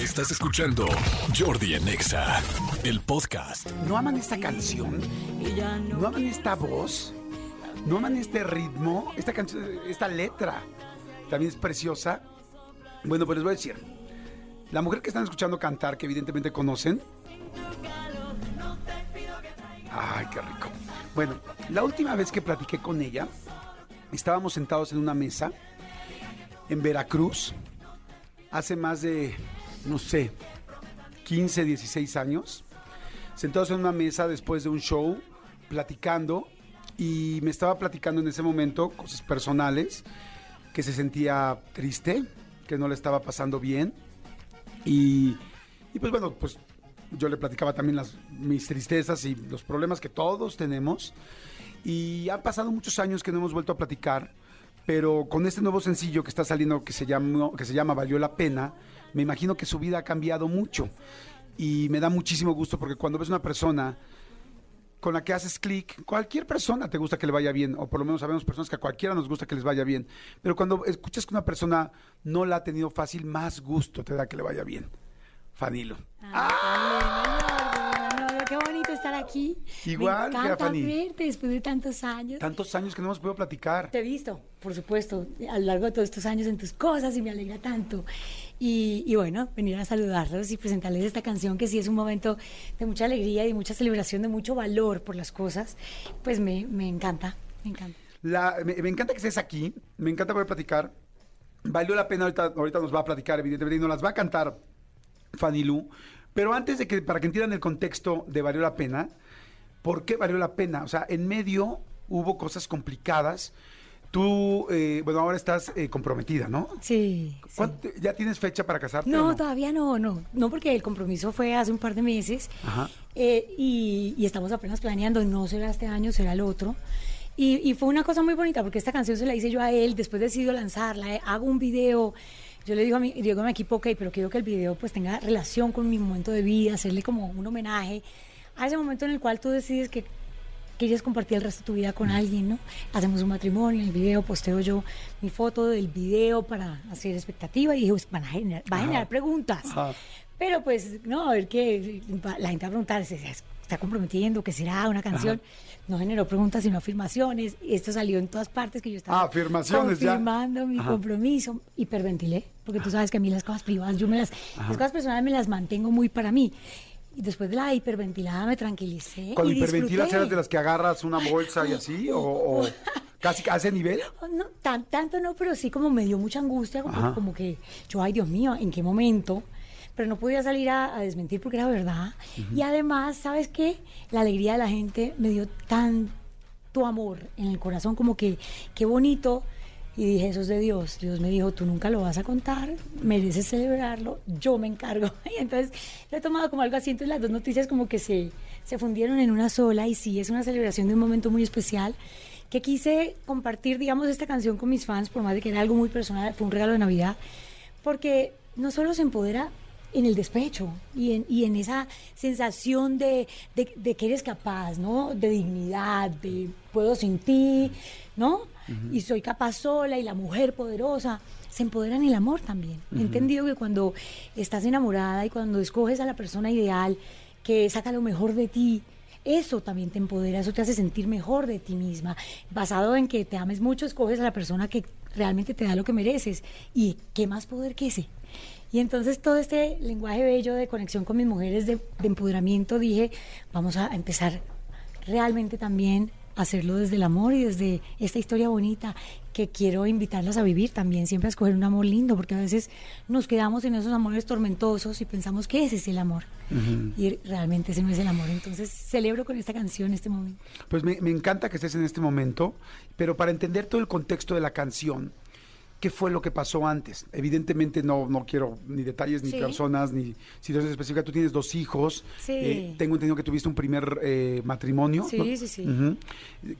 Estás escuchando Jordi en Exa, el podcast. ¿No aman esta canción? ¿No aman esta voz? ¿No aman este ritmo? Esta canción, esta letra también es preciosa. Bueno, pues les voy a decir. La mujer que están escuchando cantar, que evidentemente conocen. Ay, qué rico. Bueno, la última vez que platiqué con ella, estábamos sentados en una mesa en Veracruz, hace más de, no sé, 15, 16 años, sentados en una mesa después de un show, platicando, y me estaba platicando en ese momento cosas personales, que se sentía triste, que no le estaba pasando bien, y, y pues bueno, pues yo le platicaba también las, mis tristezas y los problemas que todos tenemos, y han pasado muchos años que no hemos vuelto a platicar, pero con este nuevo sencillo que está saliendo que se llama, que se llama Valió la Pena, me imagino que su vida ha cambiado mucho. Y me da muchísimo gusto porque cuando ves una persona con la que haces clic, cualquier persona te gusta que le vaya bien, o por lo menos sabemos personas que a cualquiera nos gusta que les vaya bien, pero cuando escuchas que una persona no la ha tenido fácil, más gusto te da que le vaya bien. Fanilo. Qué bonito estar aquí. Igual, Me encanta verte después de tantos años. Tantos años que no hemos podido platicar. Te he visto, por supuesto, a lo largo de todos estos años en tus cosas y me alegra tanto. Y, y bueno, venir a saludarlos y presentarles esta canción que sí es un momento de mucha alegría y mucha celebración, de mucho valor por las cosas, pues me, me encanta, me encanta. La- me, me encanta que estés aquí, me encanta poder platicar. Valió la pena, ahorita, ahorita nos va a platicar, evidentemente, y nos las va a cantar Fanny Lu. Pero antes de que, para que entiendan el contexto de Valió la Pena, ¿por qué valió la pena? O sea, en medio hubo cosas complicadas. Tú, eh, bueno, ahora estás eh, comprometida, ¿no? Sí. sí. ¿Cuánto- ¿Ya tienes fecha para casarte? o No, todavía no, no, no, porque el compromiso fue hace un par de meses Ajá. eh, y, y estamos apenas planeando, no será este año, será el otro. Y, y fue una cosa muy bonita porque esta canción se la hice yo a él, después decidido lanzarla, eh, hago un video, yo le digo a mi, digo a mi equipo, ok, pero quiero que el video pues tenga relación con mi momento de vida, hacerle como un homenaje a ese momento en el cual tú decides que querías compartir el resto de tu vida con alguien, ¿no? Hacemos un matrimonio, el video posteo yo mi foto del video para hacer expectativa y dije, pues, van a generar, va a generar preguntas. Ajá. Pero pues, no, a ver qué, la gente va a preguntar, ¿se se está comprometiendo? ¿Qué será una canción? No generó preguntas, sino afirmaciones. Y esto salió en todas partes que yo estaba afirmaciones ya. mi Ajá. compromiso. Hiperventilé, porque tú sabes que a mí las cosas privadas, yo me las, las cosas personales me las mantengo muy para mí. Y después de la hiperventilada me tranquilicé. Y hiperventilas eras de las que agarras una bolsa y así, o, o casi a ese nivel. No, tan, tanto no, pero sí como me dio mucha angustia, como, como que yo, ay Dios mío, ¿en qué momento? Pero no podía salir a, a desmentir porque era verdad. Y además, ¿sabes qué? La alegría de la gente me dio tanto amor en el corazón, como que qué bonito. Y dije, eso es de Dios. Dios me dijo, tú nunca lo vas a contar, mereces celebrarlo, yo me encargo. Y entonces lo he tomado como algo así. Entonces las dos noticias como que se, se fundieron en una sola y sí, es una celebración de un momento muy especial que quise compartir, digamos, esta canción con mis fans, por más de que era algo muy personal, fue un regalo de Navidad, porque no solo se empodera en el despecho y en, y en esa sensación de, de- de que eres capaz, ¿no? De dignidad, de puedo sin ti, ¿no? Y soy capaz sola y la mujer poderosa. Se empodera en el amor también. He entendido que cuando estás enamorada y cuando escoges a la persona ideal que saca lo mejor de ti, eso también te empodera, eso te hace sentir mejor de ti misma. Basado en que te ames mucho, escoges a la persona que realmente te da lo que mereces. ¿Y qué más poder que ese? Y entonces todo este lenguaje bello de conexión con mis mujeres, de, de empoderamiento, dije, vamos a empezar realmente también hacerlo desde el amor y desde esta historia bonita que quiero invitarlas a vivir también, siempre a escoger un amor lindo, porque a veces nos quedamos en esos amores tormentosos y pensamos que ese es el amor. Y realmente ese no es el amor. Entonces celebro con esta canción este momento. Pues me, me encanta que estés en este momento, pero para entender todo el contexto de la canción, ¿qué fue lo que pasó antes? Evidentemente no, no quiero ni detalles, ni Sí. personas, ni situaciones específicas. Tú tienes dos hijos. Sí. Eh, tengo entendido que tuviste un primer eh, matrimonio. Sí, ¿no? sí, sí.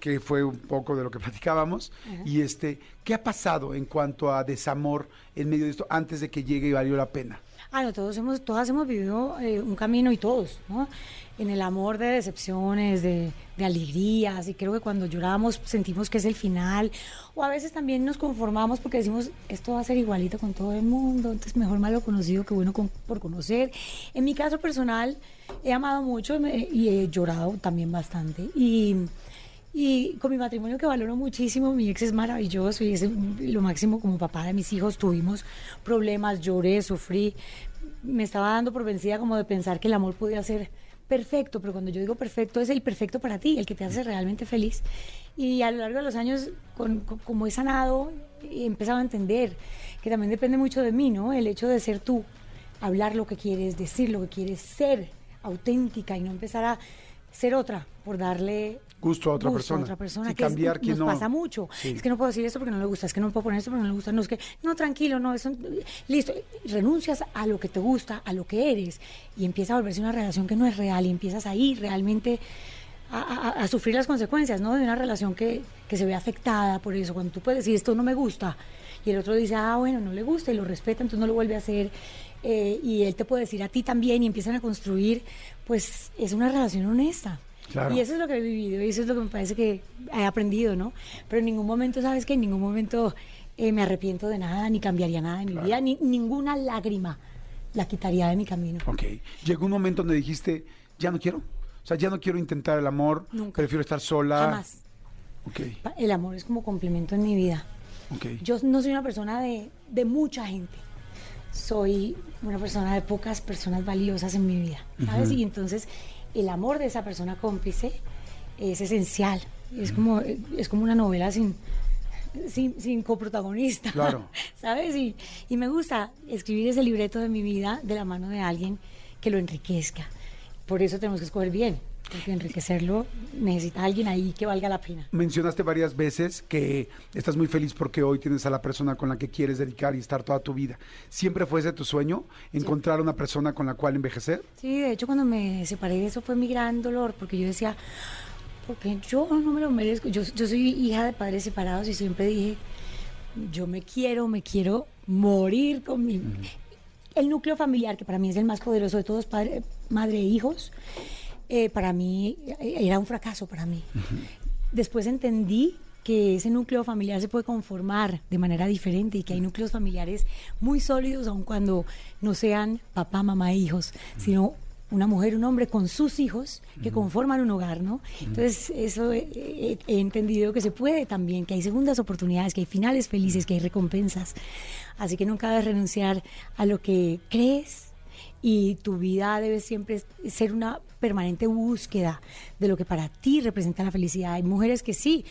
Que fue un poco de lo que platicábamos. Y este, ¿qué ha pasado en cuanto a desamor en medio de esto antes de que llegue y valió la pena? Ah, no, todos hemos, todas hemos vivido eh, un camino y todos, ¿no? En el amor de decepciones, de, alegrías, y creo que cuando lloramos sentimos que es el final, o a veces también nos conformamos porque decimos, esto va a ser igualito con todo el mundo, entonces mejor malo conocido que bueno por conocer. En mi caso personal, he amado mucho y he llorado también bastante, y... Y con mi matrimonio que valoro muchísimo, mi ex es maravilloso y es lo máximo como papá de mis hijos. Tuvimos problemas, lloré, sufrí. Me estaba dando por vencida como de pensar que el amor podía ser perfecto, pero cuando yo digo perfecto es el perfecto para ti, el que te hace realmente feliz. Y a lo largo de los años, como he sanado, he empezado a entender que también depende mucho de mí, ¿no? El hecho de ser tú, hablar lo que quieres, decir lo que quieres, ser auténtica y no empezar a ser otra por darle Gusto a otra persona. otra persona que es- cambiar quien nos no- pasa mucho. Sí. Es que no puedo decir esto porque no le gusta, es que no puedo poner esto porque no le gusta, no es que no tranquilo, no, eso listo, renuncias a lo que te gusta, a lo que eres y empieza a volverse una relación que no es real y empiezas ahí realmente a, a- a sufrir las consecuencias, ¿no? De una relación que, que se ve afectada por eso. Cuando tú puedes decir esto no me gusta y el otro dice, ah, bueno, no le gusta y lo respeta, entonces no lo vuelve a hacer. eh, y él te puede decir a ti también y empiezan a construir, pues es una relación honesta. Claro. Y eso es lo que he vivido y eso es lo que me parece que he aprendido, ¿no? Pero en ningún momento, ¿sabes que En ningún momento eh, me arrepiento de nada, ni cambiaría nada en mi vida, ni ninguna lágrima la quitaría de mi camino. Ok. Llegó un momento donde dijiste, ya no quiero. O sea, ya no quiero intentar el amor. Nunca. Prefiero estar sola. Jamás. Ok, Pa- El amor es como complemento en mi vida. Ok. Yo no soy una persona de, de mucha gente. Soy una persona de pocas personas valiosas en mi vida, ¿sabes? Y entonces el amor de esa persona cómplice es esencial. Es como, es como una novela sin, sin, sin coprotagonista. Claro. ¿Sabes? Y, y me gusta escribir ese libreto de mi vida de la mano de alguien que lo enriquezca. Por eso tenemos que escoger bien, porque enriquecerlo necesita alguien ahí que valga la pena. Mencionaste varias veces que estás muy feliz porque hoy tienes a la persona con la que quieres dedicar y estar toda tu vida. ¿Siempre fue ese tu sueño? ¿Encontrar una persona con la cual envejecer? Sí, de hecho cuando me separé eso fue mi gran dolor, porque yo decía, porque yo no me lo merezco. Yo, yo soy hija de padres separados y siempre dije, yo me quiero, me quiero morir con mi... El núcleo familiar, que para mí es el más poderoso de todos, padre, madre e hijos, eh, para mí eh, era un fracaso para mí. Después entendí que ese núcleo familiar se puede conformar de manera diferente y que hay núcleos familiares muy sólidos, aun cuando no sean papá, mamá e hijos, sino una mujer, un hombre con sus hijos que conforman un hogar, ¿no? Entonces, eso he, he- he entendido que se puede también, que hay segundas oportunidades, que hay finales felices, que hay recompensas. Así que nunca debes renunciar a lo que crees y tu vida debe siempre ser una permanente búsqueda de lo que para ti representa la felicidad. Hay mujeres que sí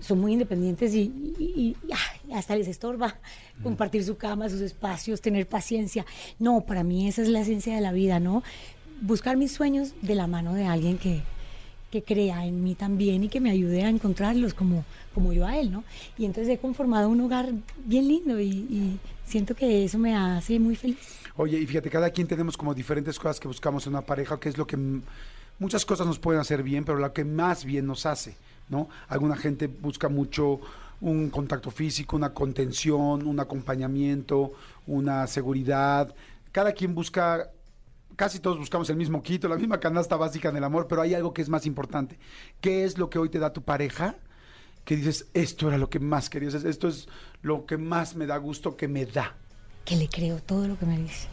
son muy independientes y, y- y, ay, hasta les estorba compartir su cama, sus espacios, tener paciencia. No, para mí esa es la esencia de la vida, ¿no? Buscar mis sueños de la mano de alguien que, que crea en mí también y que me ayude a encontrarlos como, como yo a él, ¿no? Y entonces he conformado un hogar bien lindo y, y siento que eso me hace muy feliz. Oye, y fíjate, cada quien tenemos como diferentes cosas que buscamos en una pareja, que es lo que muchas cosas nos pueden hacer bien, pero lo que más bien nos hace, ¿no? Alguna gente busca mucho un contacto físico, una contención, un acompañamiento, una seguridad. Cada quien busca, casi todos buscamos el mismo quito, la misma canasta básica en el amor, pero hay algo que es más importante. ¿Qué es lo que hoy te da tu pareja? Que dices, esto era lo que más querías, esto es lo que más me da gusto que me da. que le creo todo lo que me dice.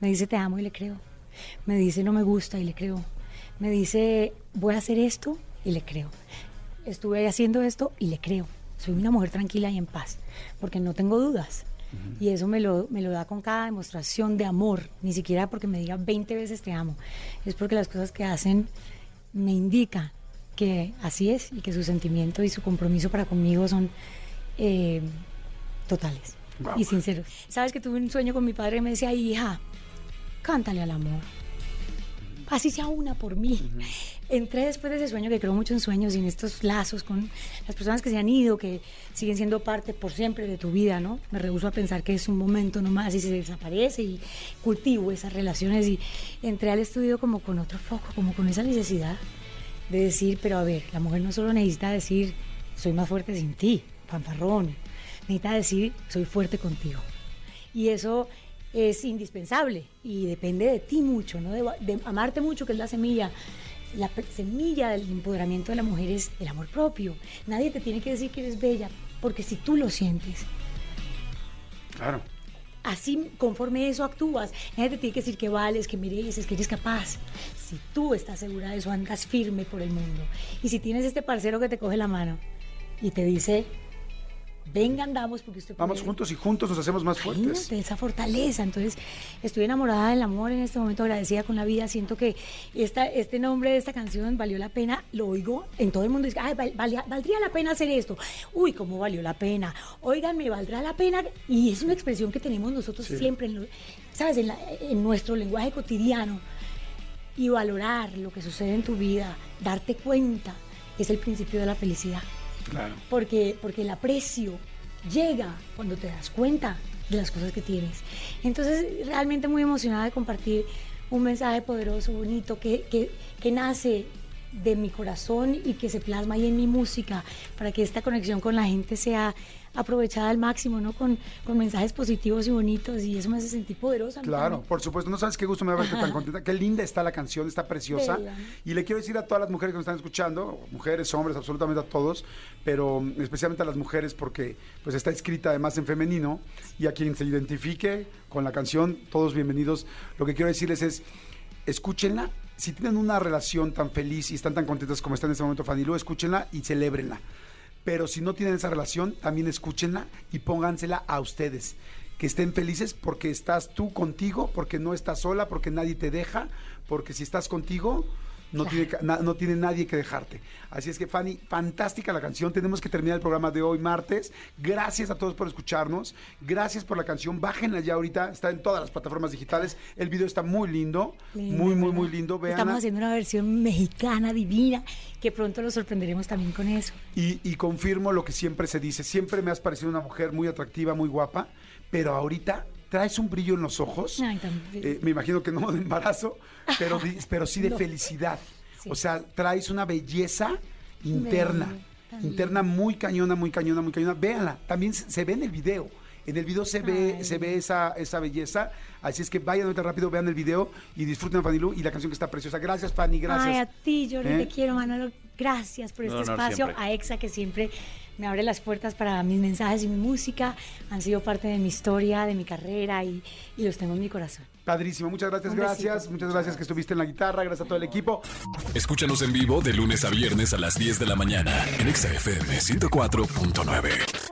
Me dice te amo y le creo. Me dice no me gusta y le creo. Me dice voy a hacer esto y le creo. Estuve haciendo esto y le creo. Soy una mujer tranquila y en paz, porque no tengo dudas. Y eso me lo, me lo da con cada demostración de amor, ni siquiera porque me diga 20 veces te amo. Es porque las cosas que hacen me indican que así es y que su sentimiento y su compromiso para conmigo son eh, totales Wow. y sinceros. Sabes que tuve un sueño con mi padre y me decía, hija, cántale al amor. Así sea una por mí. Entré después de ese sueño, que creo mucho en sueños y en estos lazos con las personas que se han ido, que siguen siendo parte por siempre de tu vida, ¿no? Me rehuso a pensar que es un momento nomás y se desaparece y cultivo esas relaciones y entré al estudio como con otro foco, como con esa necesidad de decir, pero a ver, la mujer no solo necesita decir, soy más fuerte sin ti, fanfarrón, necesita decir, soy fuerte contigo. Y eso es indispensable y depende de ti mucho, ¿no? de, de amarte mucho, que es la semilla. La semilla del empoderamiento de la mujer es el amor propio. Nadie te tiene que decir que eres bella, porque si tú lo sientes, Claro. así conforme eso actúas, nadie te tiene que decir que vales, que mereces, que eres capaz. Si tú estás segura de eso, andas firme por el mundo. Y si tienes este parcero que te coge la mano y te dice, venga, andamos porque usted Vamos puede". juntos y juntos nos hacemos más fuertes. Esa fortaleza. Entonces, estoy enamorada del amor en este momento, agradecida con la vida. Siento que esta, este nombre de esta canción valió la pena. Lo oigo en todo el mundo. Dice, Ay, val- valía- valdría la pena hacer esto. Uy, ¿cómo valió la pena? Oigan, me valdrá la pena. Y es una expresión que tenemos nosotros siempre, en lo- ¿sabes? En, la- en nuestro lenguaje cotidiano. Y valorar lo que sucede en tu vida, darte cuenta, es el principio de la felicidad Porque, porque el aprecio llega cuando te das cuenta de las cosas que tienes. Entonces, realmente muy emocionada de compartir un mensaje poderoso, bonito, que, que nace de mi corazón y que se plasma ahí en mi música, para que esta conexión con la gente sea aprovechada al máximo, ¿no? Con, con mensajes positivos y bonitos, y eso me hace sentir poderosa. a Claro, por supuesto. No sabes qué gusto me da verte tan contenta. Qué linda está la canción, está preciosa. Bella. Y le quiero decir a todas las mujeres que nos están escuchando, mujeres, hombres, absolutamente a todos, pero especialmente a las mujeres porque pues está escrita además en femenino y a quien se identifique con la canción, todos bienvenidos. Lo que quiero decirles es, escúchenla. Si tienen una relación tan feliz y están tan contentas como está en este momento Fanny Lu, escúchenla y celébrenla. Pero si no tienen esa relación, también escúchenla y póngansela a ustedes. Que estén felices porque estás tú contigo, porque no estás sola, porque nadie te deja, porque si estás contigo, no, tiene, na- no tiene nadie que dejarte. Así es que, Fanny, fantástica la canción. Tenemos que terminar el programa de hoy, martes. Gracias a todos por escucharnos. Gracias por la canción. Bájenla ya ahorita. Está en todas las plataformas digitales. El video está muy lindo. Lindo, muy, muy, muy lindo. Vean. Estamos haciendo una versión mexicana divina, que pronto los sorprenderemos también con eso. Y, y confirmo lo que siempre se dice. Siempre me has parecido una mujer muy atractiva, muy guapa, pero ahorita traes un brillo en los ojos. Ay. Eh, me imagino que no de embarazo, pero, pero sí de No. felicidad. Sí. O sea, traes una belleza interna, interna muy cañona, muy cañona, muy cañona. Véanla, también se, se ve en el video. En el video se ve, Ay. se ve esa, esa belleza. Así es que vayan ahorita rápido, vean el video y disfruten a Fanny Lu y la canción que está preciosa. Gracias, Fanny, gracias. Ay, a ti, Jordi, ¿Eh? te quiero, Manolo. Gracias por este espacio. siempre. A EXA, que siempre me abre las puertas para mis mensajes y mi música. Han sido parte de mi historia, de mi carrera y, y los tengo en mi corazón. Padrísimo, muchas gracias, Un besito. gracias. Muchas gracias que estuviste en la guitarra, gracias a todo el equipo. Escúchanos en vivo de lunes a viernes a las 10 de la mañana en Exa FM 104.9.